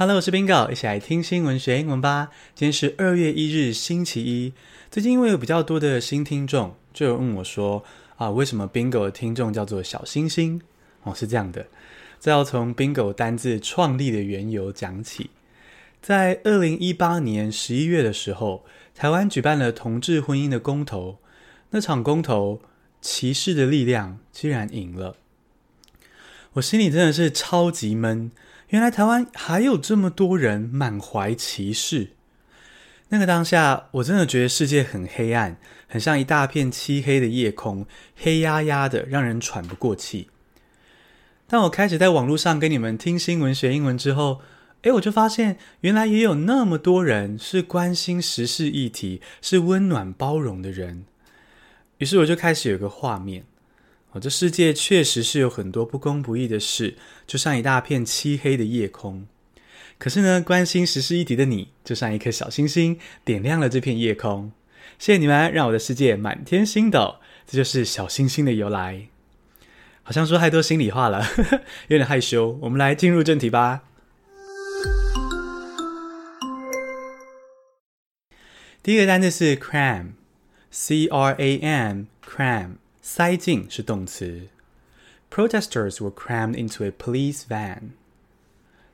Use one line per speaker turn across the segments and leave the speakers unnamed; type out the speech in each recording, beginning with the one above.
Hello，我是 Bingo，一起来听新闻学英文吧。今天是二月一日，星期一。最近因为有比较多的新听众，就有问我说：“啊，为什么 Bingo 的听众叫做小星星？”哦，是这样的，这要从 Bingo 单字创立的缘由讲起。在二零一八年十一月的时候，台湾举办了同志婚姻的公投。那场公投，歧视的力量居然赢了，我心里真的是超级闷。原来台湾还有这么多人满怀歧视。那个当下，我真的觉得世界很黑暗，很像一大片漆黑的夜空，黑压压的，让人喘不过气。当我开始在网络上跟你们听新闻学英文之后，诶，我就发现原来也有那么多人是关心时事议题、是温暖包容的人。于是我就开始有个画面。哦，这世界确实是有很多不公不义的事，就像一大片漆黑的夜空。可是呢，关心时事议题的你，就像一颗小星星，点亮了这片夜空。谢谢你们，让我的世界满天星斗。这就是小星星的由来。好像说太多心里话了，有点害羞。我们来进入正题吧。第一个单词是 cram，C-R-A-M，cram。塞进是动词。Protesters were crammed into a police van。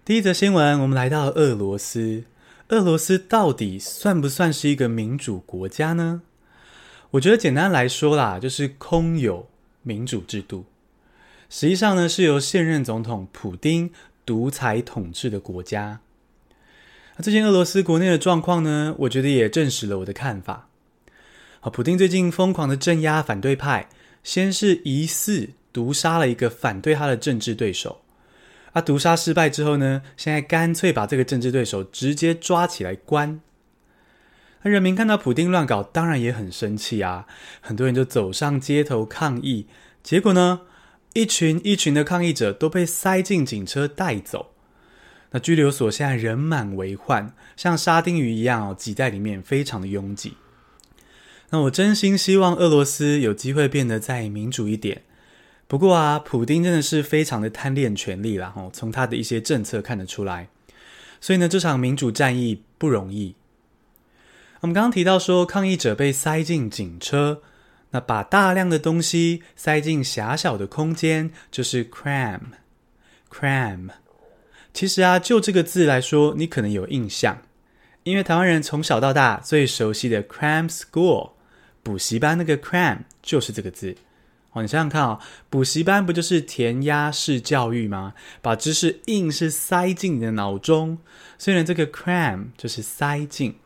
第一则新闻，我们来到俄罗斯。俄罗斯到底算不算是一个民主国家呢？我觉得简单来说啦，就是空有民主制度，实际上呢是由现任总统普丁独裁统治的国家。那最近俄罗斯国内的状况呢，我觉得也证实了我的看法。好，普丁最近疯狂的镇压反对派。先是疑似毒杀了一个反对他的政治对手，啊，毒杀失败之后呢，现在干脆把这个政治对手直接抓起来关。那人民看到普丁乱搞，当然也很生气啊，很多人就走上街头抗议。结果呢，一群一群的抗议者都被塞进警车带走。那拘留所现在人满为患，像沙丁鱼一样哦，挤在里面，非常的拥挤。那我真心希望俄罗斯有机会变得再民主一点。不过啊，普丁真的是非常的贪恋权力啦，哦，从他的一些政策看得出来。所以呢，这场民主战役不容易。我们刚刚提到说，抗议者被塞进警车，那把大量的东西塞进狭小的空间，就是 cram。cram。其实啊，就这个字来说，你可能有印象，因为台湾人从小到大最熟悉的 cram school。补习班那个 cram 就是这个字哦，你想想看啊、哦，补习班不就是填鸭式教育吗？把知识硬是塞进你的脑中，虽然，这个 cram 就是塞进。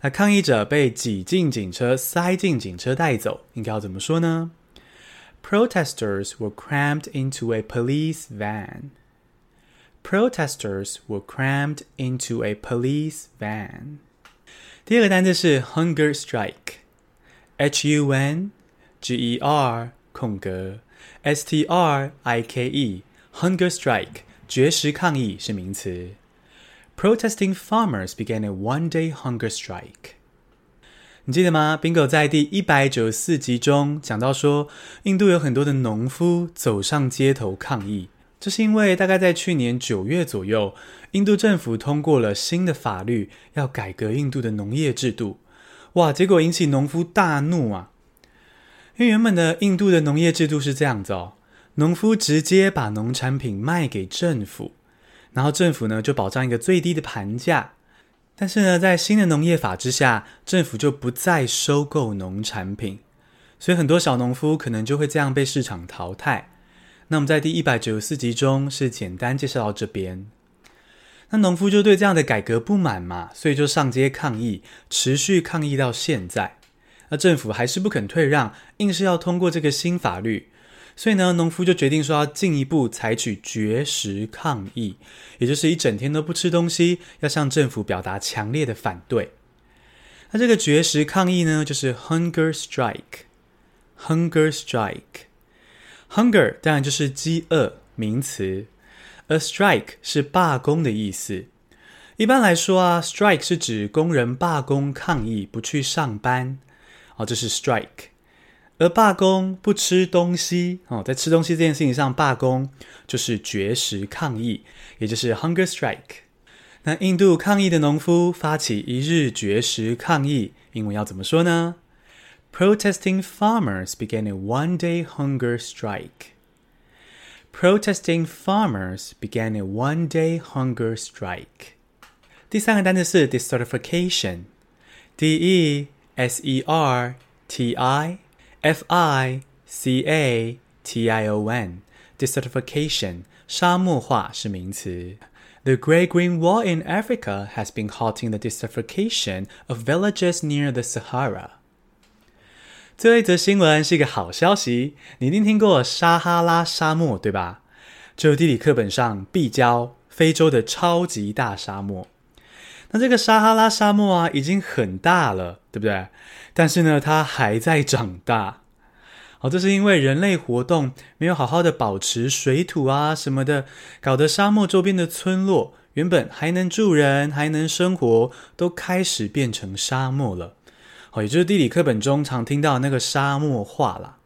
那抗议者被挤进警车，塞进警车带走，应该要怎么说呢？Protesters were crammed into a police van. Protesters were crammed into a police van. 第二个单词是 hunger strike。H U N G E R 空格 S T R I K E Hunger Strike 绝食抗议是名词。Protesting farmers began a one-day hunger strike。你记得吗？Bingo 在第一百九十四集中讲到说，印度有很多的农夫走上街头抗议，这是因为大概在去年九月左右，印度政府通过了新的法律，要改革印度的农业制度。哇！结果引起农夫大怒啊！因为原本的印度的农业制度是这样子哦，农夫直接把农产品卖给政府，然后政府呢就保障一个最低的盘价。但是呢，在新的农业法之下，政府就不再收购农产品，所以很多小农夫可能就会这样被市场淘汰。那我们在第一百九十四集中是简单介绍到这边。那农夫就对这样的改革不满嘛，所以就上街抗议，持续抗议到现在。那政府还是不肯退让，硬是要通过这个新法律。所以呢，农夫就决定说要进一步采取绝食抗议，也就是一整天都不吃东西，要向政府表达强烈的反对。那这个绝食抗议呢，就是 hunger strike。hunger strike，hunger 当然就是饥饿，名词。A strike 是罢工的意思。一般来说啊，strike 是指工人罢工抗议，不去上班。哦，这是 strike。而罢工不吃东西，哦，在吃东西这件事情上罢工，就是绝食抗议，也就是 hunger strike。那印度抗议的农夫发起一日绝食抗议，英文要怎么说呢？Protesting farmers began a one-day hunger strike. Protesting farmers began a one-day hunger strike. 第三个单词是 desertification，D E S E R T I F I C A T I O N，desertification，沙漠化是名词。The Great Green Wall in Africa has been halting the desertification of villages near the Sahara. 这一则新闻是一个好消息，你一定听过撒哈拉沙漠，对吧？就地理课本上必教非洲的超级大沙漠。那这个撒哈拉沙漠啊，已经很大了，对不对？但是呢，它还在长大。好，这是因为人类活动没有好好的保持水土啊什么的，搞得沙漠周边的村落原本还能住人、还能生活，都开始变成沙漠了。哦，也就是地理课本中常听到那个沙漠化啦。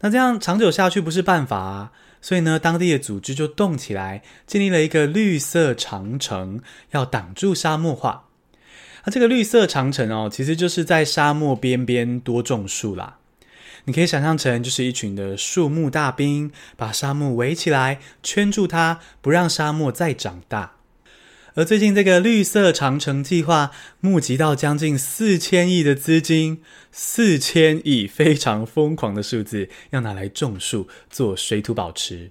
那这样长久下去不是办法啊，所以呢，当地的组织就动起来，建立了一个绿色长城，要挡住沙漠化。那这个绿色长城哦，其实就是在沙漠边边多种树啦。你可以想象成就是一群的树木大兵，把沙漠围起来，圈住它，不让沙漠再长大。而最近这个绿色长城计划募集到将近四千亿的资金，四千亿非常疯狂的数字，要拿来种树做水土保持。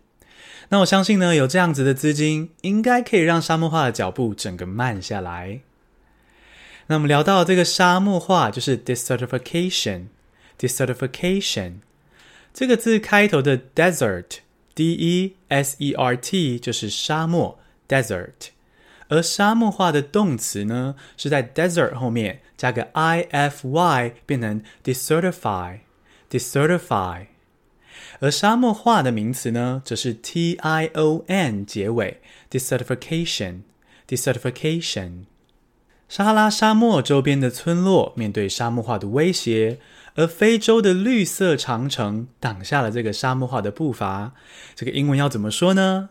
那我相信呢，有这样子的资金，应该可以让沙漠化的脚步整个慢下来。那我们聊到这个沙漠化，就是 desertification。Desertification 这个字开头的 desert，D-E-S-E-R-T 就是沙漠 desert，而沙漠化的动词呢，是在 desert 后面加个 I-F-Y 变成 desertify，desertify，而沙漠化的名词呢，则是 T-I-O-N 结尾 desertification，desertification。撒哈拉沙漠周边的村落面对沙漠化的威胁。而非洲的绿色长城挡下了这个沙漠化的步伐。这个英文要怎么说呢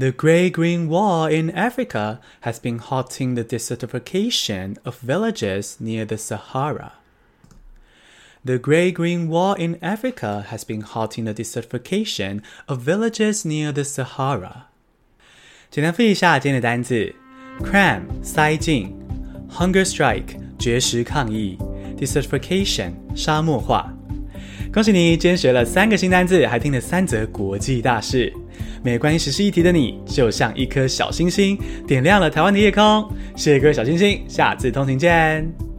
？The Great Green Wall in Africa has been halting the desertification of villages near the Sahara. The Great Green Wall in Africa has been halting the desertification of villages near the Sahara. 简单复习一下今天的单词：cram 塞进，hunger strike 绝食抗议。Desertification 沙漠化， 恭喜你，今天学了三个新单字，还听了三则国际大事。没关系时事议题的你，就像一颗小星星，点亮了台湾的夜空。谢谢各位小星星，下次通勤见。